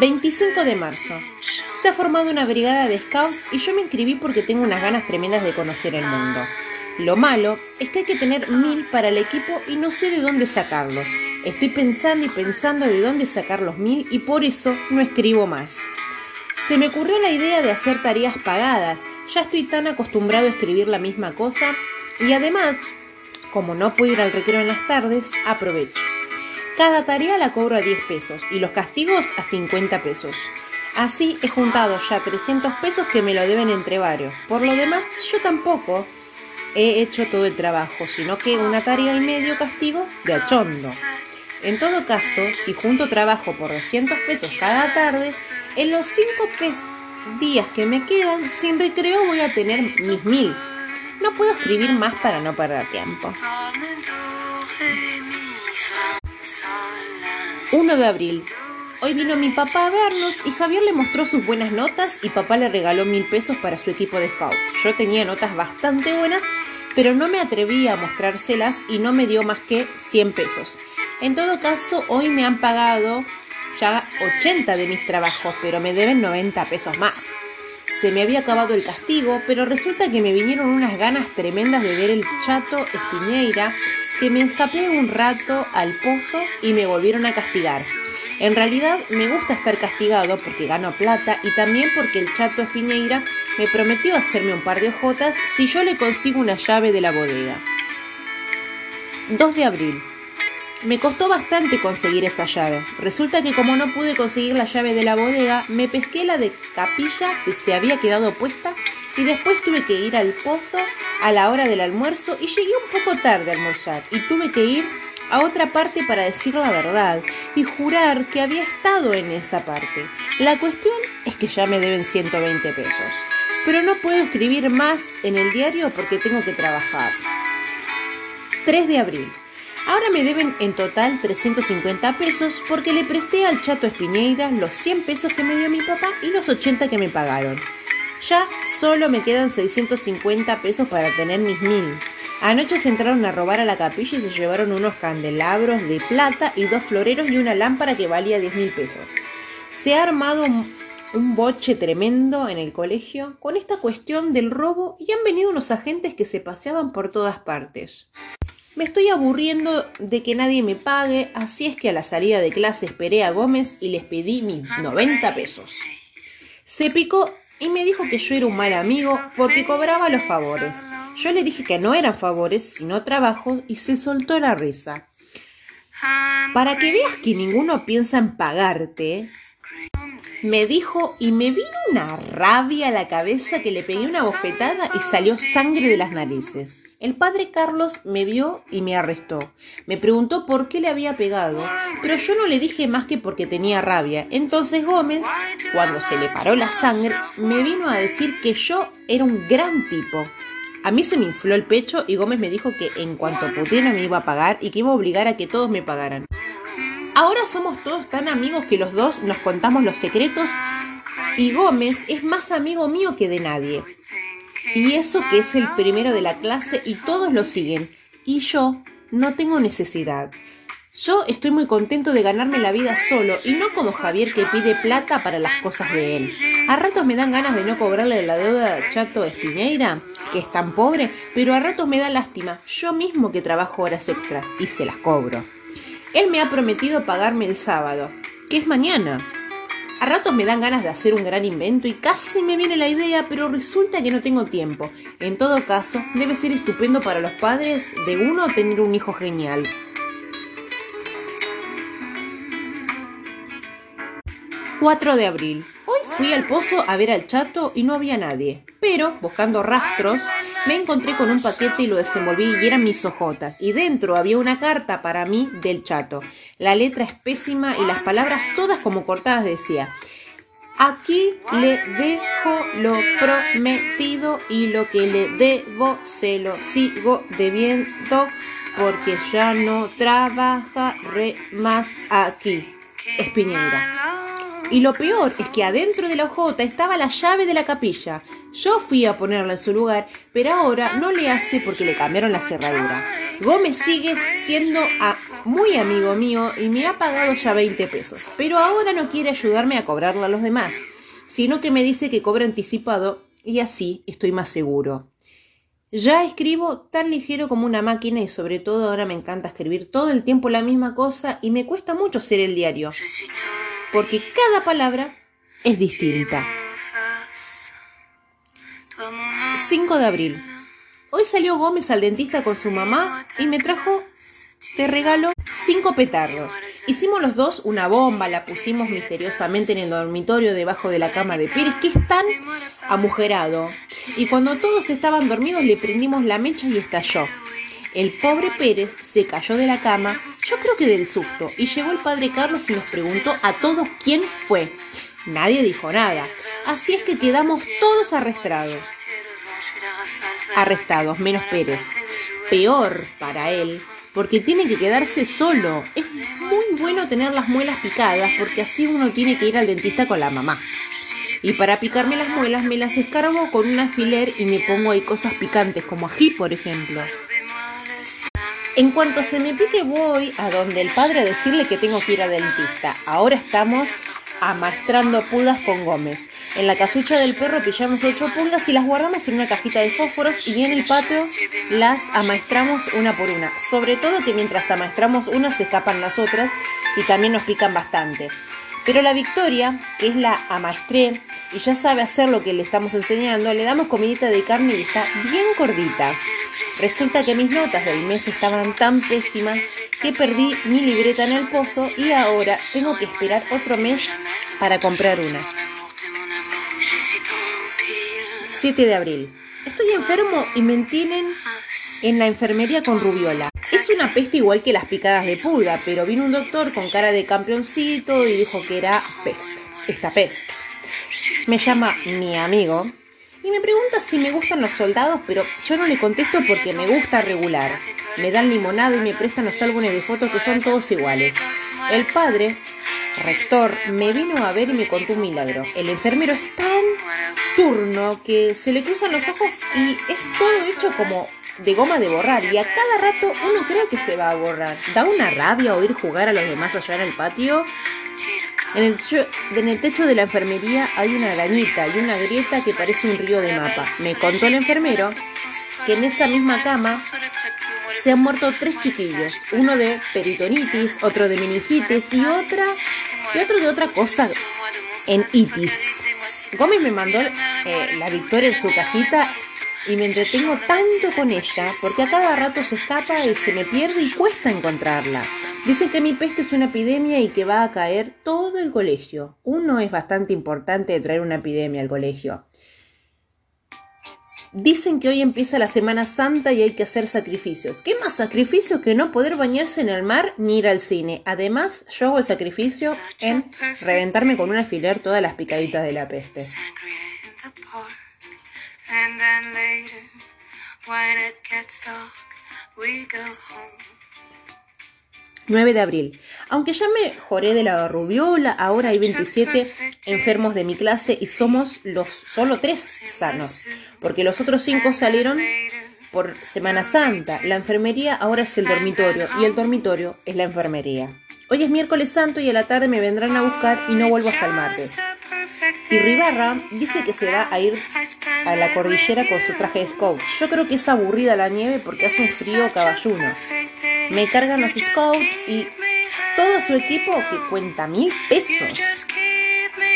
25 de marzo. Se ha formado una brigada de scouts y yo me inscribí porque tengo unas ganas tremendas de conocer el mundo. Lo malo es que hay que tener mil para el equipo y no sé de dónde sacarlos. Estoy pensando y pensando de dónde sacar los mil y por eso no escribo más. Se me ocurrió la idea de hacer tareas pagadas. Ya estoy tan acostumbrado a escribir la misma cosa y además, como no puedo ir al recreo en las tardes, aprovecho. Cada tarea la cobro a 10 pesos y los castigos a 50 pesos. Así he juntado ya 300 pesos que me lo deben entre varios. Por lo demás, yo tampoco he hecho todo el trabajo, sino que una tarea y medio castigo de achondo. En todo caso, si junto trabajo por 200 pesos cada tarde, en los 5 días que me quedan sin recreo voy a tener mis mil. No puedo escribir más para no perder tiempo. 1 de abril. Hoy vino mi papá a vernos y Javier le mostró sus buenas notas y papá le regaló mil pesos para su equipo de scout. Yo tenía notas bastante buenas, pero no me atreví a mostrárselas y no me dio más que 100 pesos. En todo caso, hoy me han pagado ya 80 de mis trabajos, pero me deben 90 pesos más. Se me había acabado el castigo, pero resulta que me vinieron unas ganas tremendas de ver el chato Espiñeira que me escapé un rato al pozo y me volvieron a castigar. En realidad me gusta estar castigado porque gano plata y también porque el chato Espiñeira me prometió hacerme un par de ojotas si yo le consigo una llave de la bodega. 2 de abril. Me costó bastante conseguir esa llave. Resulta que como no pude conseguir la llave de la bodega, me pesqué la de capilla que se había quedado puesta y después tuve que ir al pozo a la hora del almuerzo y llegué un poco tarde a almorzar y tuve que ir a otra parte para decir la verdad y jurar que había estado en esa parte. La cuestión es que ya me deben 120 pesos, pero no puedo escribir más en el diario porque tengo que trabajar. 3 de abril. Ahora me deben en total 350 pesos porque le presté al chato Espiñeira los 100 pesos que me dio mi papá y los 80 que me pagaron. Ya solo me quedan 650 pesos para tener mis mil. Anoche se entraron a robar a la capilla y se llevaron unos candelabros de plata y dos floreros y una lámpara que valía 10 mil pesos. Se ha armado un boche tremendo en el colegio con esta cuestión del robo y han venido unos agentes que se paseaban por todas partes. Me estoy aburriendo de que nadie me pague, así es que a la salida de clase esperé a Gómez y les pedí mis 90 pesos. Se picó y me dijo que yo era un mal amigo porque cobraba los favores. Yo le dije que no eran favores, sino trabajo, y se soltó la risa. Para que veas que ninguno piensa en pagarte, me dijo y me vino una rabia a la cabeza que le pegué una bofetada y salió sangre de las narices. El padre Carlos me vio y me arrestó. Me preguntó por qué le había pegado, pero yo no le dije más que porque tenía rabia. Entonces Gómez, cuando se le paró la sangre, me vino a decir que yo era un gran tipo. A mí se me infló el pecho y Gómez me dijo que en cuanto pudiera me iba a pagar y que iba a obligar a que todos me pagaran. Ahora somos todos tan amigos que los dos nos contamos los secretos y Gómez es más amigo mío que de nadie. Y eso que es el primero de la clase y todos lo siguen. Y yo no tengo necesidad. Yo estoy muy contento de ganarme la vida solo y no como Javier que pide plata para las cosas de él. A ratos me dan ganas de no cobrarle la deuda a Chato Espiñeira, que es tan pobre, pero a ratos me da lástima, yo mismo que trabajo horas extras y se las cobro. Él me ha prometido pagarme el sábado, que es mañana. A ratos me dan ganas de hacer un gran invento y casi me viene la idea, pero resulta que no tengo tiempo. En todo caso, debe ser estupendo para los padres de uno tener un hijo genial. 4 de abril. Hoy fui al pozo a ver al chato y no había nadie. Pero, buscando rastros, me encontré con un paquete y lo desenvolví y eran mis hojotas. Y dentro había una carta para mí del chato. La letra es pésima y las palabras todas como cortadas decía. Aquí le dejo lo prometido y lo que le debo se lo sigo debiendo porque ya no trabajaré más aquí. Espiñeira. Y lo peor es que adentro de la hojota estaba la llave de la capilla. Yo fui a ponerla en su lugar, pero ahora no le hace porque le cambiaron la cerradura. Gómez sigue siendo muy amigo mío y me ha pagado ya 20 pesos, pero ahora no quiere ayudarme a cobrarle a los demás, sino que me dice que cobre anticipado y así estoy más seguro. Ya escribo tan ligero como una máquina y sobre todo ahora me encanta escribir todo el tiempo la misma cosa y me cuesta mucho ser el diario, porque cada palabra es distinta. 5 de abril. Hoy salió Gómez al dentista con su mamá y me trajo de regalo cinco petardos. Hicimos los dos una bomba, la pusimos misteriosamente en el dormitorio debajo de la cama de Pérez, que es tan amujerado. Y cuando todos estaban dormidos le prendimos la mecha y estalló. El pobre Pérez se cayó de la cama, yo creo que del susto, y llegó el padre Carlos y nos preguntó a todos quién fue. Nadie dijo nada, así es que quedamos todos arrestados. Arrestados, menos Pérez. Peor para él, porque tiene que quedarse solo. Es muy bueno tener las muelas picadas, porque así uno tiene que ir al dentista con la mamá. Y para picarme las muelas me las escargo con un alfiler y me pongo ahí cosas picantes, como ají, por ejemplo. En cuanto se me pique voy a donde el padre a decirle que tengo que ir al dentista. Ahora estamos amaestrando pulgas con Gómez. En la casucha del perro pillamos ocho pulgas y las guardamos en una cajita de fósforos y en el patio las amaestramos una por una. Sobre todo que mientras amaestramos unas se escapan las otras y también nos pican bastante. Pero la Victoria, que es la amaestré y ya sabe hacer lo que le estamos enseñando, le damos comidita de carne y está bien gordita. Resulta que mis notas del mes estaban tan pésimas que perdí mi libreta en el pozo y ahora tengo que esperar otro mes para comprar una. 7 de abril. Estoy enfermo y me tienen en la enfermería con rubiola. Es una peste igual que las picadas de pulga, pero vino un doctor con cara de campeoncito y dijo que era peste, esta peste. Me llama mi amigo y me pregunta si me gustan los soldados, pero yo no le contesto porque me gusta regular. Me dan limonada y me prestan los álbumes de fotos que son todos iguales. El padre, rector, me vino a ver y me contó un milagro. El enfermero es tan turno que se le cruzan los ojos y es todo hecho como de goma de borrar y a cada rato uno cree que se va a borrar. Da una rabia oír jugar a los demás allá en el patio. En el, en el techo de la enfermería hay una arañita y una grieta que parece un río de mapa. Me contó el enfermero que en esa misma cama se han muerto tres chiquillos, uno de peritonitis, otro de meningitis y otra y otro de otra cosa en itis. Gómez me mandó eh, la victoria en su cajita y me entretengo tanto con ella porque a cada rato se escapa y se me pierde y cuesta encontrarla. Dicen que mi peste es una epidemia y que va a caer todo el colegio. Uno es bastante importante traer una epidemia al colegio. Dicen que hoy empieza la Semana Santa y hay que hacer sacrificios. ¿Qué más sacrificio que no poder bañarse en el mar ni ir al cine? Además, yo hago el sacrificio en reventarme con un alfiler todas las picaditas de la peste. 9 de abril. Aunque ya me joré de la rubiola, ahora hay 27 enfermos de mi clase y somos los solo tres sanos, porque los otros cinco salieron por Semana Santa. La enfermería ahora es el dormitorio y el dormitorio es la enfermería. Hoy es miércoles santo y a la tarde me vendrán a buscar y no vuelvo hasta el martes. Y Ribarra dice que se va a ir a la cordillera con su traje de scout. Yo creo que es aburrida la nieve porque hace un frío caballuno me cargan los scouts y todo su equipo que cuenta mil pesos.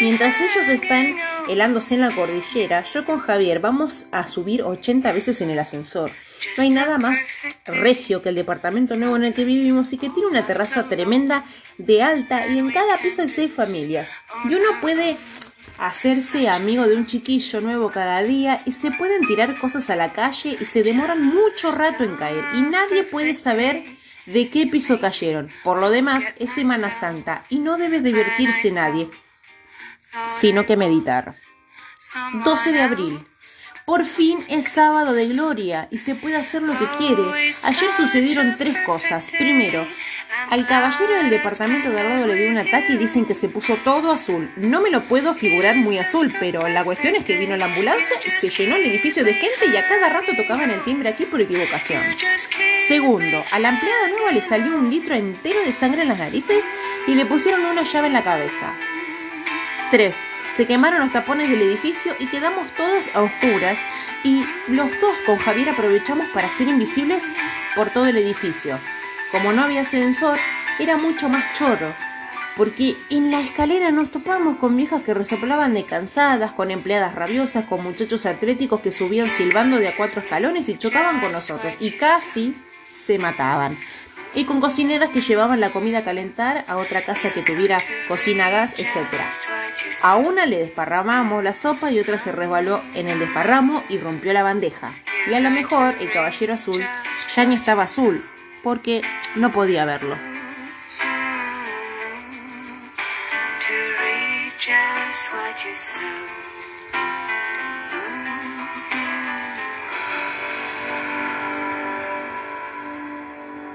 Mientras ellos están helándose en la cordillera, yo con Javier vamos a subir 80 veces en el ascensor. No hay nada más regio que el departamento nuevo en el que vivimos y que tiene una terraza tremenda de alta y en cada piso hay seis familias. Y uno puede hacerse amigo de un chiquillo nuevo cada día y se pueden tirar cosas a la calle y se demoran mucho rato en caer y nadie puede saber de qué piso cayeron. Por lo demás, es Semana Santa y no debe divertirse nadie, sino que meditar. 12 de abril. Por fin es sábado de gloria y se puede hacer lo que quiere. Ayer sucedieron tres cosas. Primero, al caballero del departamento de al lado le dio un ataque y dicen que se puso todo azul. No me lo puedo figurar muy azul, pero la cuestión es que vino la ambulancia y se llenó el edificio de gente y a cada rato tocaban el timbre aquí por equivocación. Segundo, a la empleada nueva le salió un litro entero de sangre en las narices y le pusieron una llave en la cabeza. 3. Se quemaron los tapones del edificio y quedamos todos a oscuras y los dos con Javier aprovechamos para ser invisibles por todo el edificio. Como no había ascensor, era mucho más choro, porque en la escalera nos topamos con viejas que resoplaban de cansadas, con empleadas rabiosas, con muchachos atléticos que subían silbando de a cuatro escalones y chocaban con nosotros y casi se mataban y con cocineras que llevaban la comida a calentar a otra casa que tuviera cocina a gas, etc. A una le desparramamos la sopa y otra se resbaló en el desparramo y rompió la bandeja. Y a lo mejor el caballero azul ya ni estaba azul, porque no podía verlo.